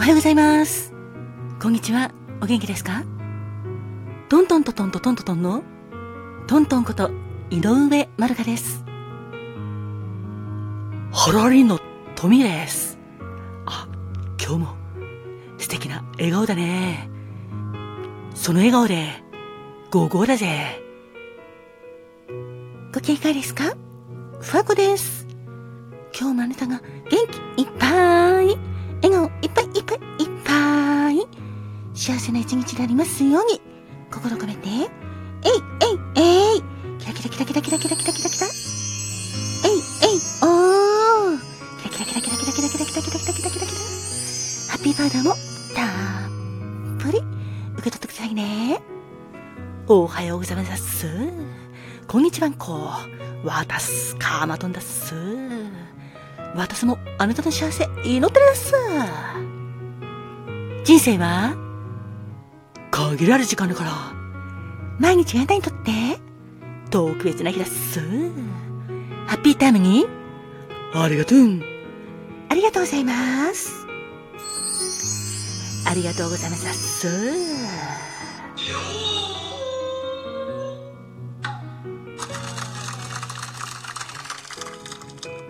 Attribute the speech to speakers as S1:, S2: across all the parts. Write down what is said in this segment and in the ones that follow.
S1: おはようございます。こんにちは。お元気ですか？トントントントントントントンのトントンこと井上まるかです。ハラリンのトミです。あ、今日も素敵な笑顔だね。その笑顔で、ゴーゴーだぜ。ご機嫌いかがですか？ふわこです。今日もあなたが元気いっぱい、笑顔幸せな一日でありますように、心込めて、えいえいえいキラキラキラキラキラキラキラキラキラえいえいおーキラキラキラキラキラキラキラキラキラキラキラキラキラハッピーパウダーもたっぷり受け取ってくださいね。おはようございます。こんにちはんこ。わたす、かまとんだっす。私もあなたの幸せ祈ってます。人生は限られる時間だから、毎日あなたにとって特別な日だっす。ハッピータイムにありがとう。ありがとうございます。ありがとうございますっす。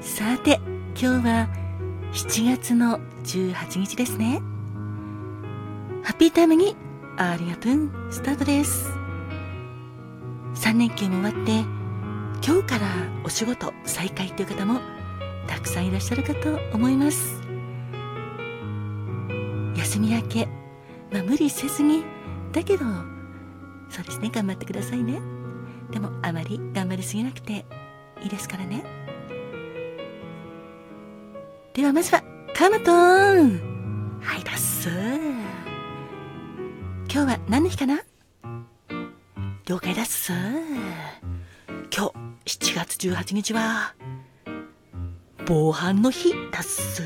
S1: さて、今日は7月の18日ですね。ハッピータイムにありがとうスタートです。3連休も終わって、今日からお仕事再開という方もたくさんいらっしゃるかと思います。休み明け、まあ無理せずに、だけど、そうですね、頑張ってくださいね。でもあまり頑張りすぎなくていいですからね。ではまずは、カマトーンはいだっす。今日は何の日かな？了解だっす。今日、7月18日は、防犯の日だっす。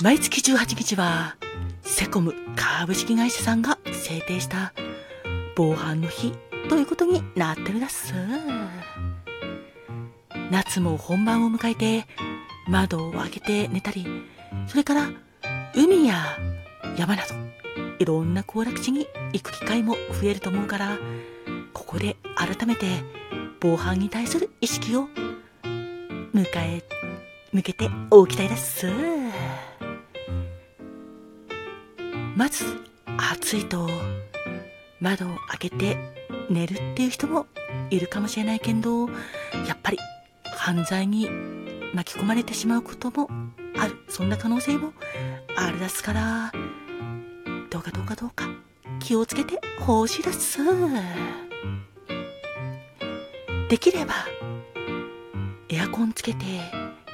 S1: 毎月18日は、セコム株式会社さんが制定した防犯の日ということになってるだっす。夏も本番を迎えて窓を開けて寝たり、それから海や山などいろんな行楽地に行く機会も増えると思うから、ここで改めて防犯に対する意識を迎え、向けておきたいです。まず、暑いと窓を開けて寝るっていう人もいるかもしれないけど、やっぱり犯罪に巻き込まれてしまうこともある。そんな可能性もあるですから、どうかどうかどうか気をつけてほしいです。できれば、エアコンつけて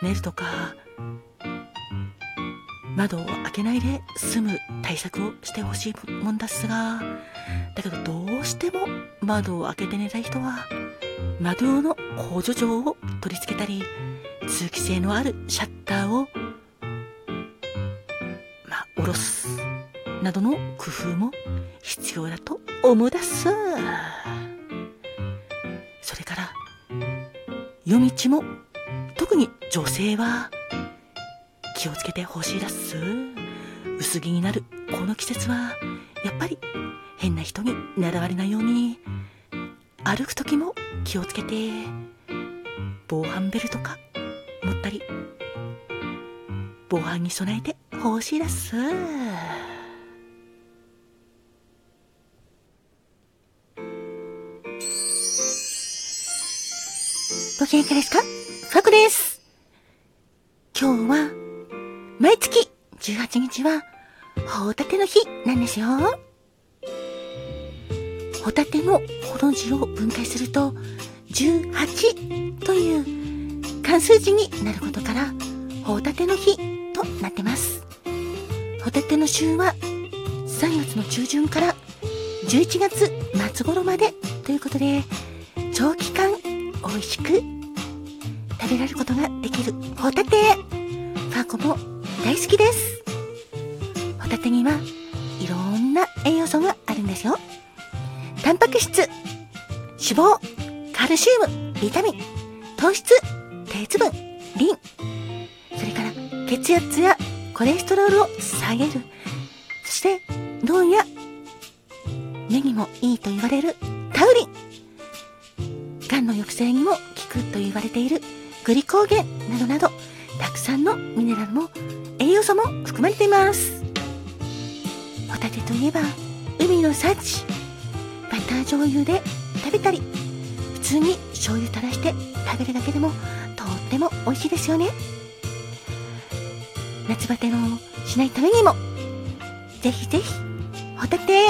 S1: 寝るとか、窓を開けないで済む対策をしてほしいもんですが、だけどどうしても窓を開けて寝たい人は、窓用の補助錠を取り付けたり、通気性のあるシャッターを、下ろす、などの工夫も必要だと思うだす。それから、夜道も、特に女性は、気をつけてほしいだす。薄着になるこの季節は、やっぱり変な人に狙われないように、歩く時も気をつけて、防犯ベルとか持ったり、防犯に備えてほしいです。ご機嫌いかがですかファクです。今日は、毎月18日は、ホタテの日なんですよ。ホタテのほの字を分解すると、18という関数字になることから、ホタテの日となってます。ホタテの旬は3月の中旬から11月末頃までということで、長期間美味しく食べられることができるホタテ。ファーコも大好きです。ホタテにはいろんな栄養素があるんですよ。タンパク質、脂肪、カルシウム、ビタミン、糖質、鉄分、リン、それから血圧やコレステロールを下げる。そして脳や目にもいいと言われるタウリン。がんの抑制にも効くと言われているグリコーゲンなどなど、たくさんのミネラルも栄養素も含まれています。ホタテといえば、海の幸。バター醤油で食べたり、普通に醤油垂らして食べるだけでもとっても美味しいですよね。夏バテのしないためにも、ぜひぜひ、ホタテ、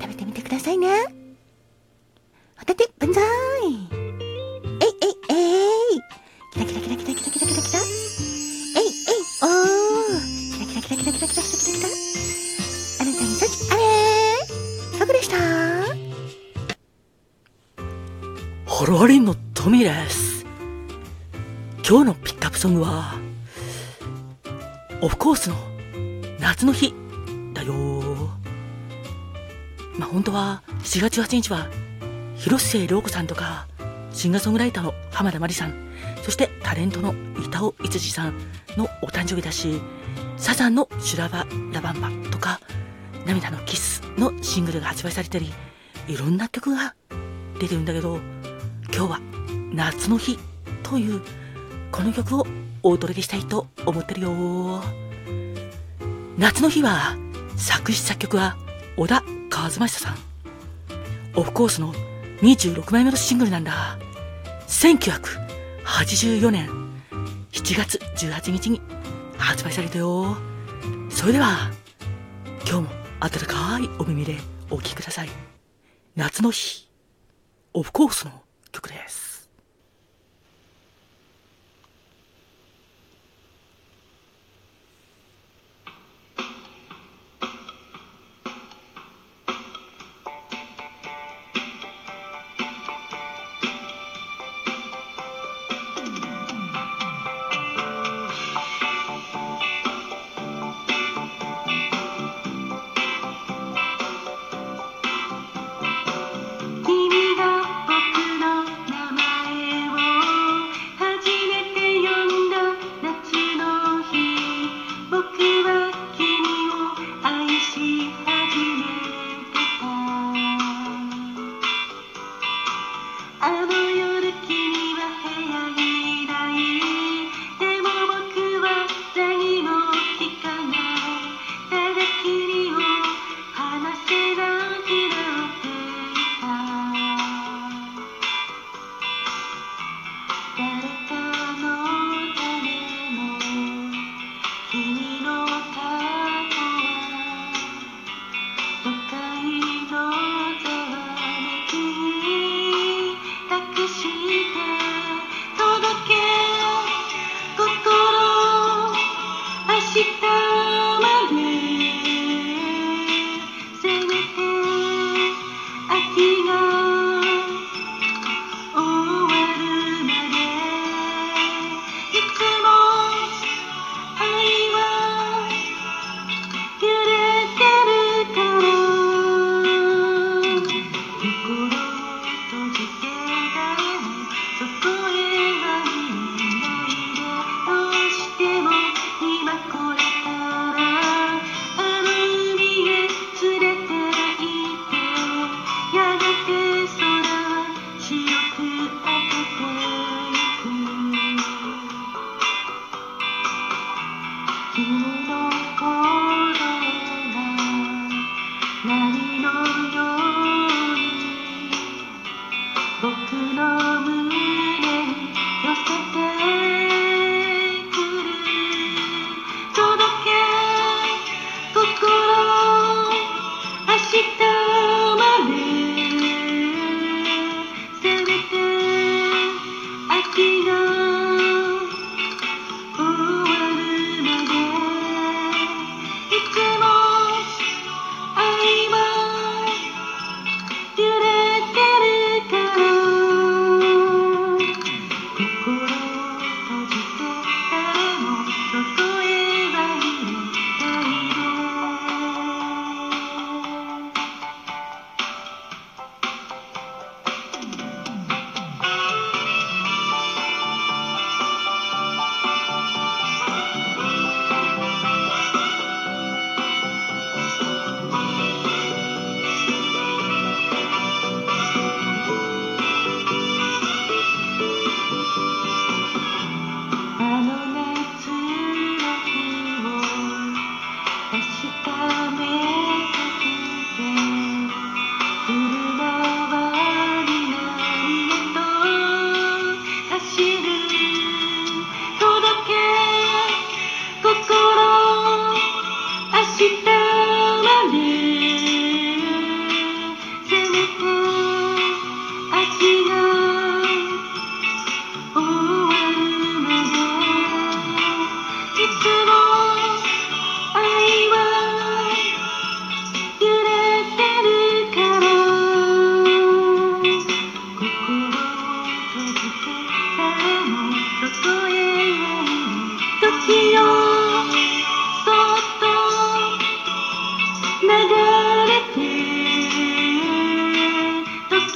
S1: 食べてみてくださいね。ホタテ、万歳。えいえいえい。キラキラキラキラキラキラキラキラえいえいおー。キラキラキラキラキラキラキラキラキラ。あなたに幸あれ。ーかぐでした。
S2: ホロリンのトミーです。今日のピックアップソングは、オフコースの夏の日。だよ。まあ、本当は4月18日は広末涼子さんとかシンガーソングライターの浜田真理さんそしてタレントの板尾逸司さんのお誕生日だしサザンの「修羅場ラバンバ」とか「涙のキス」のシングルが発売されたりいろんな曲が出てるんだけど今日は「夏の日」というこの曲をお届けしたいと思ってるよ。夏の日は作詞作曲は小田和正さん。オフコースの26枚目のシングルなんだ。1984年7月18日に発売されたよ。それでは今日も温かいお耳でお聴きください。夏の日オフコースの曲です。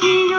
S1: you.